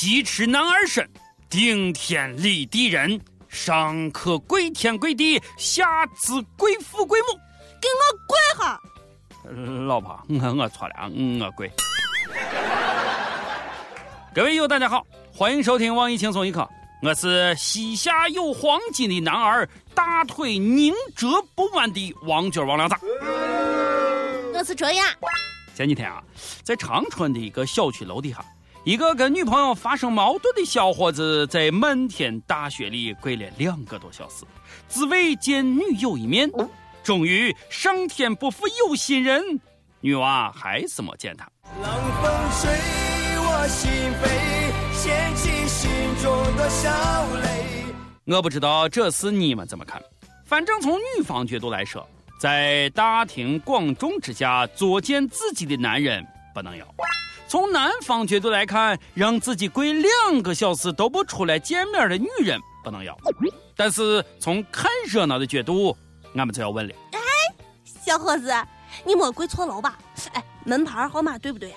西吃男儿身，顶天立地人，上可跪天跪地，下自贵父跪母。给我跪下！老婆，我我错了，我跪。各位友，大家好，欢迎收听网易轻松一刻，我是膝下有黄金的男儿，大腿宁折不弯的王军王亮子。我是卓雅。前几天啊，在长春的一个小区楼底下，一个跟女朋友发生矛盾的小伙子，在漫天大雪里跪了两个多小时，只为见女友一面。终于，上天不负有心人，女娃还是没见他。冷风吹我心扉，掀起心中的小泪。我不知道这事你们怎么看，反正从女方角度来说，在大庭广众之下作践自己的男人不能要；从男方角度来看，让自己跪两个小时都不出来见面的女人不能要。但是从看热闹的角度。俺们就要问了，哎，小伙子，你没跪错楼吧？哎，门牌号码对不对呀？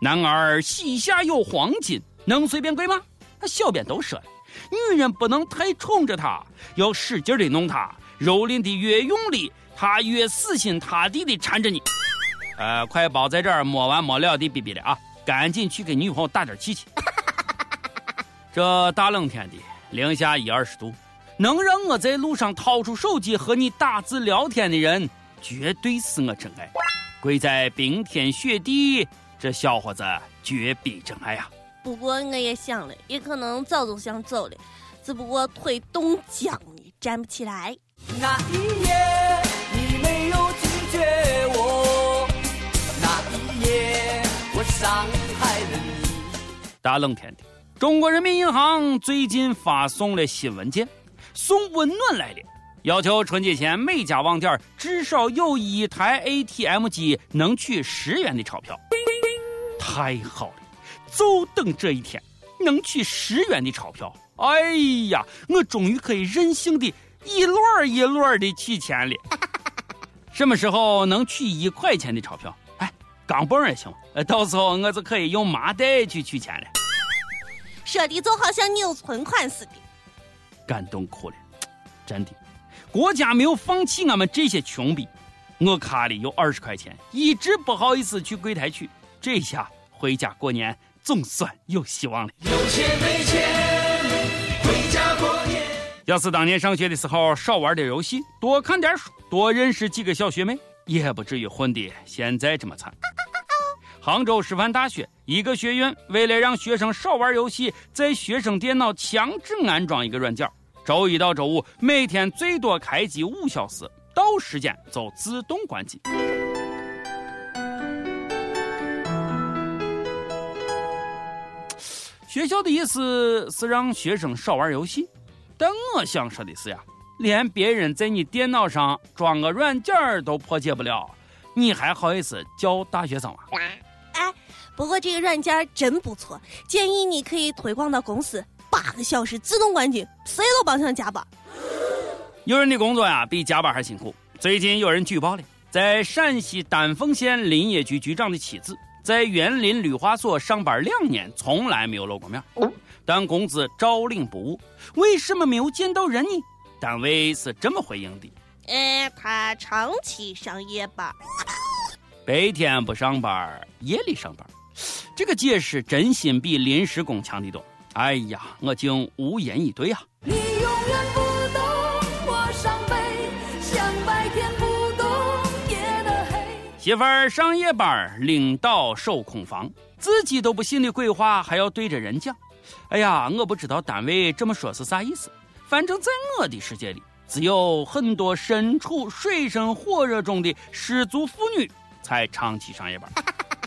男儿膝下有黄金，能随便跪吗？小编都说了，女人不能太宠着他，要使劲的弄他，蹂躏的越用力，他越死心塌地的缠着你。呃，快别在这儿没完没了的逼逼了啊！赶紧去给女朋友打点气气。这大冷天的，零下一二十度。能让我在路上掏出手机和你打字聊天的人，绝对是我真爱。跪在冰天雪地，这小伙子绝逼真爱呀！不过我也想了，也可能早就想走了，只不过腿冻僵了，站不起来。那一夜大冷天的，中国人民银行最近发送了新文件。送温暖来了，要求春节前每家网点至少有一台 ATM 机能取十元的钞票。太好了，就等这一天能取十元的钞票。哎呀，我终于可以任性的一摞一摞的取钱了。什么时候能取一块钱的钞票？哎，钢镚也行。呃到时候我就可以用麻袋去取钱了。说的就好像你有存款似的。感动哭了，真的，国家没有放弃俺们这些穷逼。我卡里有二十块钱，一直不好意思去柜台取，这下回家过年总算有希望了。有钱没钱，回家过年。要是当年上学的时候少玩点游戏，多看点书，多认识几个小学妹，也不至于混的现在这么惨。杭州师范大学一个学院为了让学生少玩游戏，在学生电脑强制安装一个软件，周一到周五每天最多开机五小时，到时间就自动关机。学校的意思是让学生少玩游戏，但我想说的是呀，连别人在你电脑上装个软件都破解不了，你还好意思叫大学生吗？不过这个软件真不错，建议你可以推广到公司，八个小时自动关机，谁都甭想加班。有人的工作呀比加班还辛苦。最近有人举报了，在陕西丹凤县林业局局长的妻子在园林绿化所上班两年，从来没有露过面，但工资照领不误。为什么没有见到人呢？单位是这么回应的：呃，他长期上夜班，白天不上班，夜里上班。这个解释真心比临时工强得多。哎呀，我竟无言以对啊！你永远不懂我伤悲，像白天不懂夜的黑。媳妇儿上夜班，领导守空房，自己都不信的鬼话还要对着人讲。哎呀，我不知道单位这么说是啥意思。反正在我的世界里，只有很多身处水深火热中的失足妇女才长期上夜班。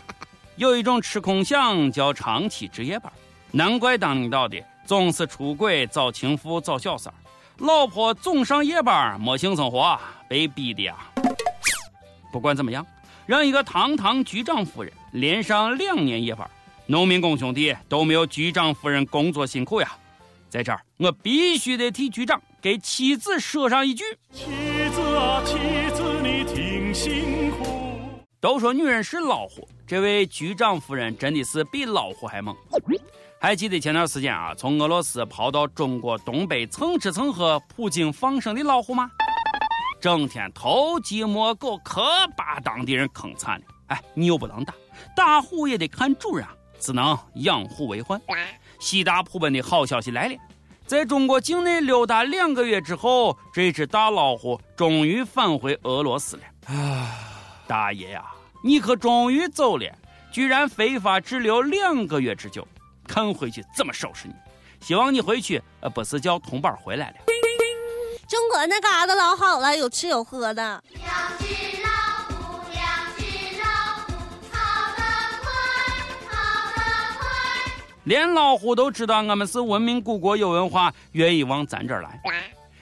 有一种吃空饷叫长期值夜班，难怪当领导的总是出轨、找情妇、找小三儿，老婆总上夜班，没性生活，被逼的呀。不管怎么样，让一个堂堂局长夫人连上两年夜班，农民工兄弟都没有局长夫人工作辛苦呀。在这儿，我必须得替局长给妻子说上一句：妻子啊，妻子，你挺辛苦。都说女人是老虎，这位局长夫人真的是比老虎还猛。还记得前段时间啊，从俄罗斯跑到中国东北蹭吃蹭喝、普京放生的老虎吗？整天偷鸡摸狗，可把当地人坑惨了。哎，你又不能打，打虎也得看主人啊，只能养虎为患。喜大普奔的好消息来了，在中国境内溜达两个月之后，这只大老虎终于返回俄罗斯了。啊，大爷呀，你可终于走了，居然非法滞留两个月之久。看回去怎么收拾你！希望你回去，呃，不是叫同伴回来了。中国那嘎达老好了，有吃有喝的。连老虎都知道我们是文明古国，有文化，愿意往咱这儿来。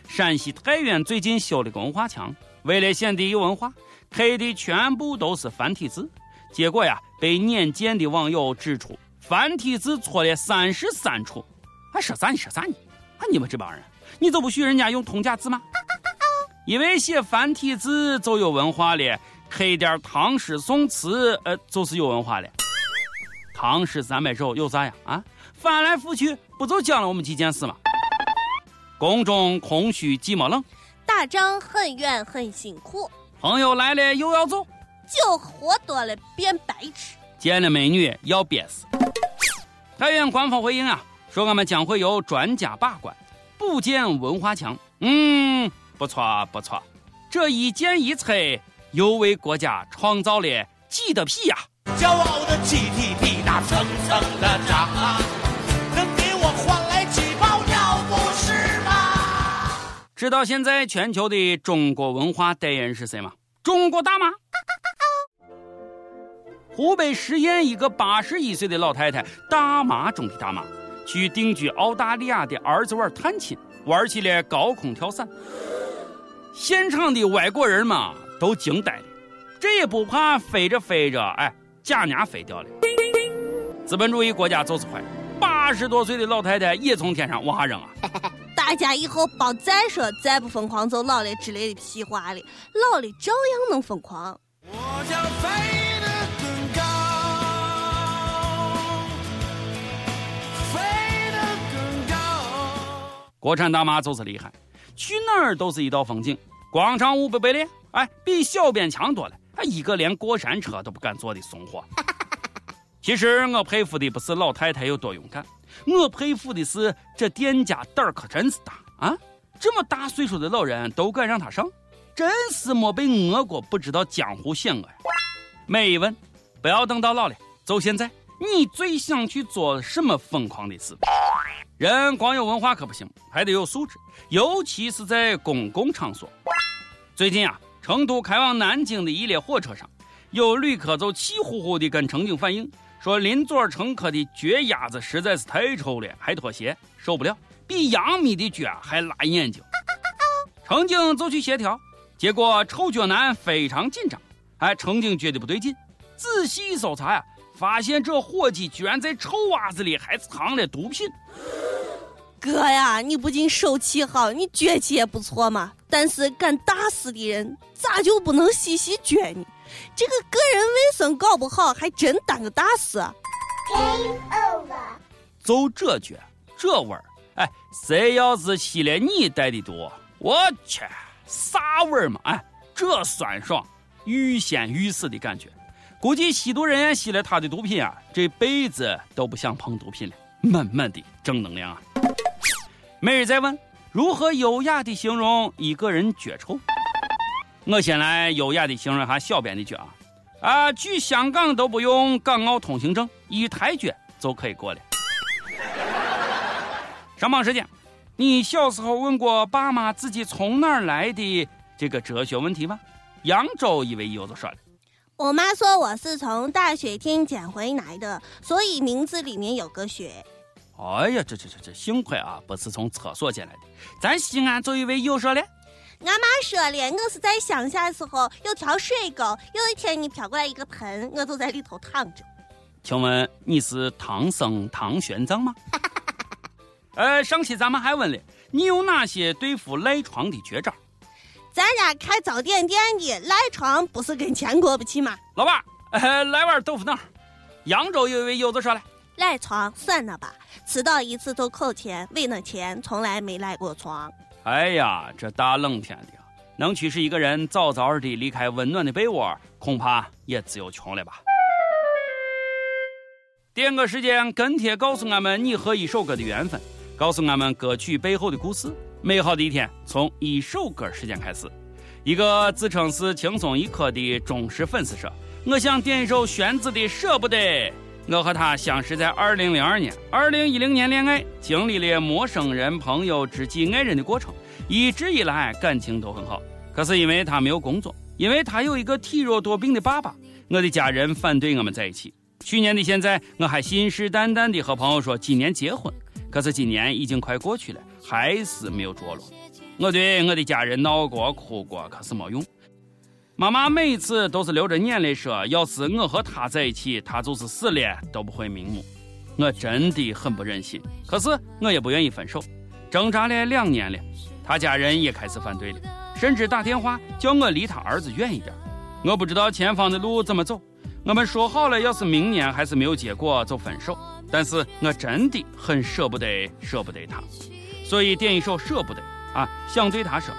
陕西太原最近修了个文化墙，为了显得有文化，刻的全部都是繁体字。结果呀，被眼尖的网友指出。繁体字错了三十三处，还说啥你说啥你？啊，你们这帮人，你就不许人家用通假字吗？以为写繁体字就有文化了，刻点唐诗宋词，呃，就是有文化了。唐诗三百首有啥呀？啊，翻来覆去不就讲了我们几件事吗？宫中空虚寂寞冷，打仗很远很辛苦，朋友来了又要走，酒喝多了变白痴，见了美女要憋死。太原官方回应啊，说我们将会有专家把关，补建文化墙。嗯，不错不错，这一建一拆，又为国家创造了几的屁呀！骄傲的 GDP 那层层的涨，能给我换来几包尿不湿吗？知道现在全球的中国文化代言人是谁吗？中国大妈。湖北十堰一个八十一岁的老太太，大妈中的大妈，去定居澳大利亚的儿子玩探亲，玩起了高空跳伞。现场的外国人嘛都惊呆了，这也不怕飞着飞着，哎，假娘飞掉了。资本主义国家就是坏，八十多岁的老太太也从天上往下扔啊！大家以后别再说再不疯狂就老了之类的屁话了，老了照样能疯狂。我将飞得更高，飞得更高。国产大妈就是厉害，去哪儿都是一道风景。广场舞不白练，哎，比小编强多了。还一个连过山车都不敢坐的怂货。其实我佩服的不是老太太有多勇敢，我佩服的是这店家胆儿可真是大啊！这么大岁数的老人都敢让他上，真是没被讹过不知道江湖险恶呀。每一问，不要等到老了，就现在，你最想去做什么疯狂的事？人光有文化可不行，还得有素质，尤其是在公共场所。最近啊，成都开往南京的一列火车上，有旅客就气呼呼地跟乘警反映，说邻座乘客的脚丫子实在是太臭了，还脱鞋，受不了，比杨幂的脚还辣眼睛。乘警就去协调，结果臭脚男非常紧张，哎，乘警觉得不对劲，仔细一搜查呀。发现这伙计居然在臭袜子里还藏了毒品。哥呀，你不仅手气好，你脚气也不错嘛。但是干大事的人咋就不能洗洗脚呢？这个个人卫生搞不好，还真当个大事。Game over。就这脚，这味儿，哎，谁要是吸了你带的毒，我去，啥味儿嘛？哎，这酸爽，欲仙欲死的感觉。估计吸毒人员吸了他的毒品啊，这辈子都不想碰毒品了。满满的正能量啊！每日再问如何优雅的形容一个人脚臭？我先来优雅的形容下小编的脚啊！啊，去香港都不用港澳通行证，一抬脚就可以过了。上榜时间，你小时候问过爸妈自己从哪儿来的这个哲学问题吗？扬州一位友子说了。我妈说我是从大雪天捡回来的，所以名字里面有个雪。哎呀，这这这这，幸亏啊，不是从厕所进来的。咱西安就一位友说了，俺妈说了，我是在乡下的时候有条水沟，有一天你飘过来一个盆，我就在里头躺着。请问你是唐僧唐玄奘吗？呃，上期咱们还问了，你有哪些对付赖床的绝招？咱家开早点店的赖床不是跟钱过不去吗？老板，呃，来碗豆腐脑。扬州有一位友子说了，赖床算了吧，迟到一次都扣钱，为了钱从来没赖过床。哎呀，这大冷天的，能驱使一个人早早的离开温暖的被窝，恐怕也只有穷了吧。点歌时间，跟帖告诉俺们你和一首歌的缘分，告诉俺们歌曲背后的故事。美好的一天从一首歌时间开始。一个自称是轻松一刻的忠实粉丝说：“我想点一首玄子的《舍不得》。我和他相识在二零零二年，二零一零年恋爱，经历了陌生人、朋友、知己、爱人的过程，一直以来感情都很好。可是因为他没有工作，因为他有一个体弱多病的爸爸，我的家人反对我们在一起。去年的现在，我还信誓旦旦地和朋友说今年结婚，可是今年已经快过去了，还是没有着落。我对我的家人闹过、哭过，可是没用。妈妈每次都是流着眼泪说：“要是我和他在一起，他就是死了都不会瞑目。”我真的很不忍心，可是我也不愿意分手。挣扎了两年了，他家人也开始反对了，甚至打电话叫我离他儿子远一点。我不知道前方的路怎么走。我们说好了，要是明年还是没有结果就分手。但是我真的很舍不得，舍不得他，所以点一首《舍不得》啊，想对他说：“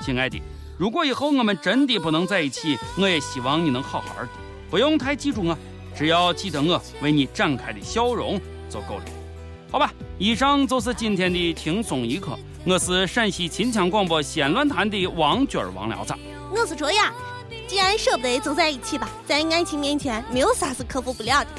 亲爱的。”如果以后我们真的不能在一起，我也希望你能好好的，不用太记住我，只要记得我为你展开的笑容就够了。好吧，以上就是今天的轻松一刻。我是陕西秦腔广播西安论坛的王军王聊子。我是卓雅，既然舍不得，就在一起吧，在爱情面前，没有啥是克服不了的。